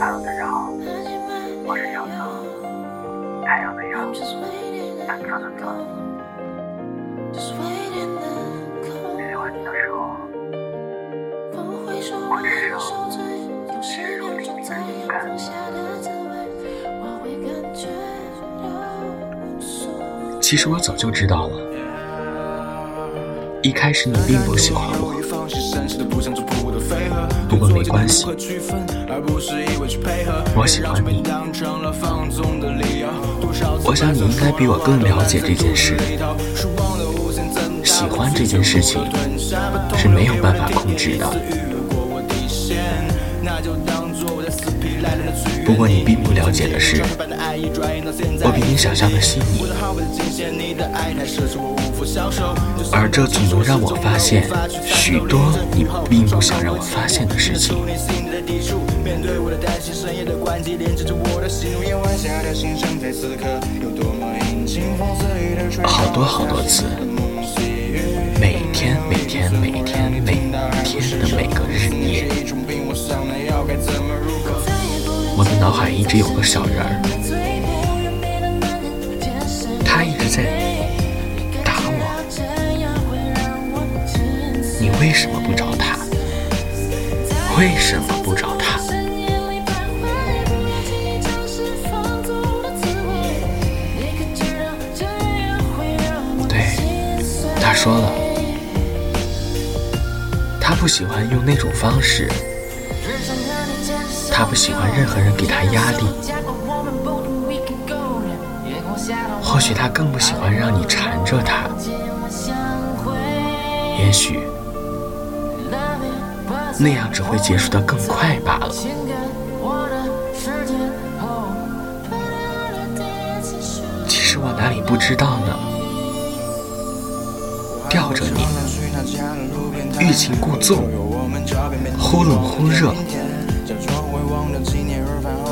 Hello，大家好，我是杨洋，太阳的阳，蓝色的色。喜欢你的时候，我的勇敢。其实我早就知道了，一开始你并不喜欢我，不过没关系，我喜欢你。我想你应该比我更了解这件事。喜欢这件事情是没有办法控制的。不过你并不了解的是，我比你想象的细腻，而这总能让我发现许多你并不想让我发现的事情。好多好多次，每天每天每天每天脑海一直有个小人儿，他一直在打我。你为什么不找他？为什么不找他？对，他说了，他不喜欢用那种方式，他不喜欢任何人给他压力，或许他更不喜欢让你缠着他，也许那样只会结束得更快罢了。其实我哪里不知道呢？吊着你，欲擒故纵，忽冷忽热，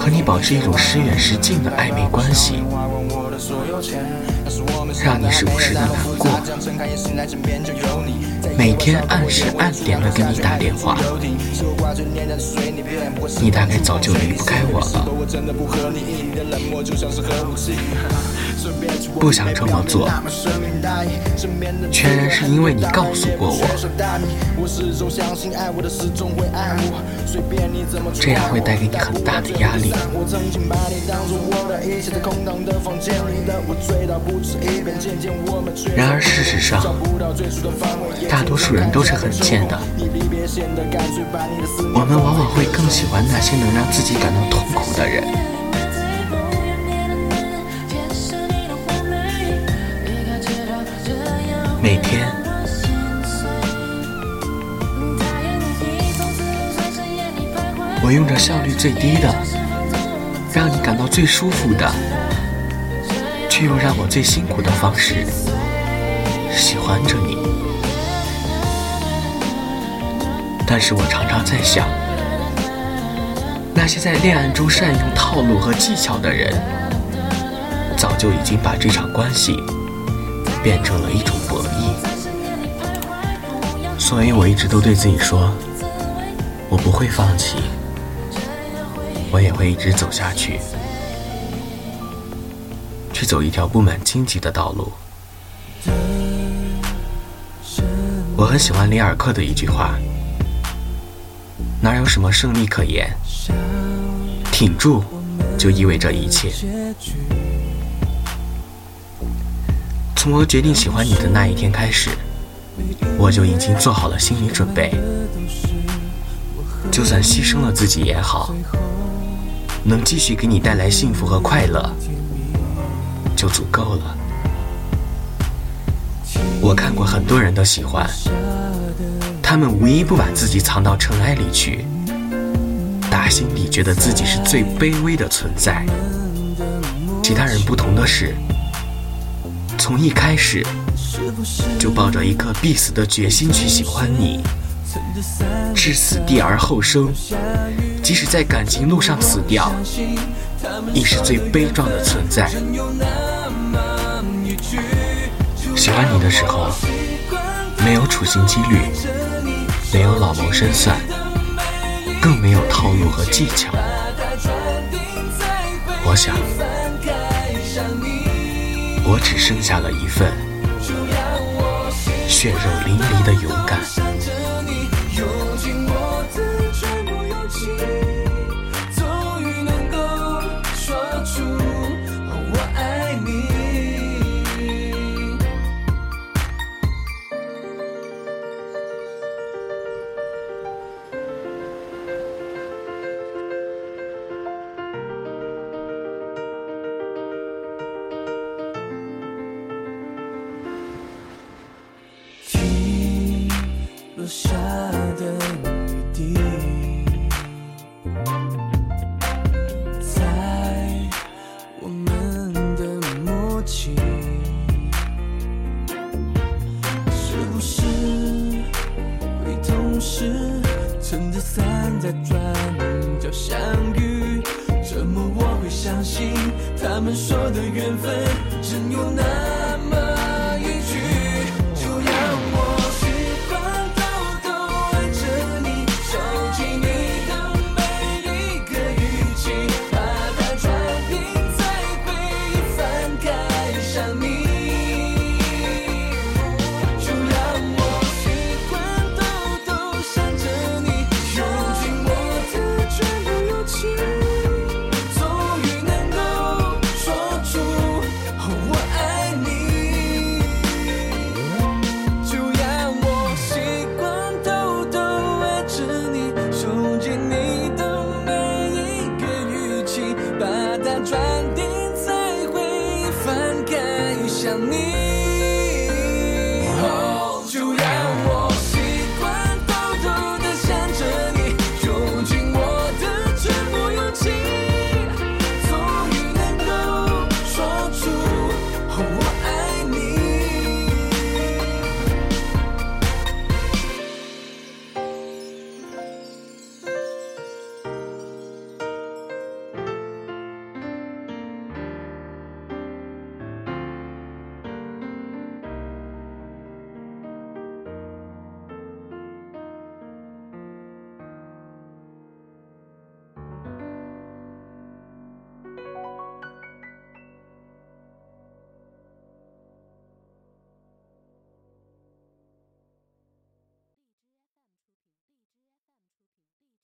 和你保持一种时远时近的暧昧关系，让你时不时的难过，每天按时按点的给你打电话，你大概早就离不开我了。不想这么做，全然是因为你告诉过我，这样会带给你很大的压力。然而事实上，大多数人都是很贱的，我们往往会更喜欢那些能让自己感到痛苦的人。每天，我用着效率最低的，让你感到最舒服的，却又让我最辛苦的方式，喜欢着你。但是我常常在想，那些在恋爱中善用套路和技巧的人，早就已经把这场关系变成了一种博弈。所以我一直都对自己说，我不会放弃，我也会一直走下去，去走一条布满荆棘的道路。我很喜欢里尔克的一句话。哪有什么胜利可言？挺住，就意味着一切。从我决定喜欢你的那一天开始，我就已经做好了心理准备。就算牺牲了自己也好，能继续给你带来幸福和快乐，就足够了。我看过很多人都喜欢。他们无一不把自己藏到尘埃里去，打心底觉得自己是最卑微的存在。其他人不同的是，从一开始就抱着一颗必死的决心去喜欢你，置死地而后生，即使在感情路上死掉，亦是最悲壮的存在。喜欢你的时候，没有处心积虑。没有老谋深算，更没有套路和技巧。我想，我只剩下了一份血肉淋漓的勇敢。相信他们说的缘分真有那？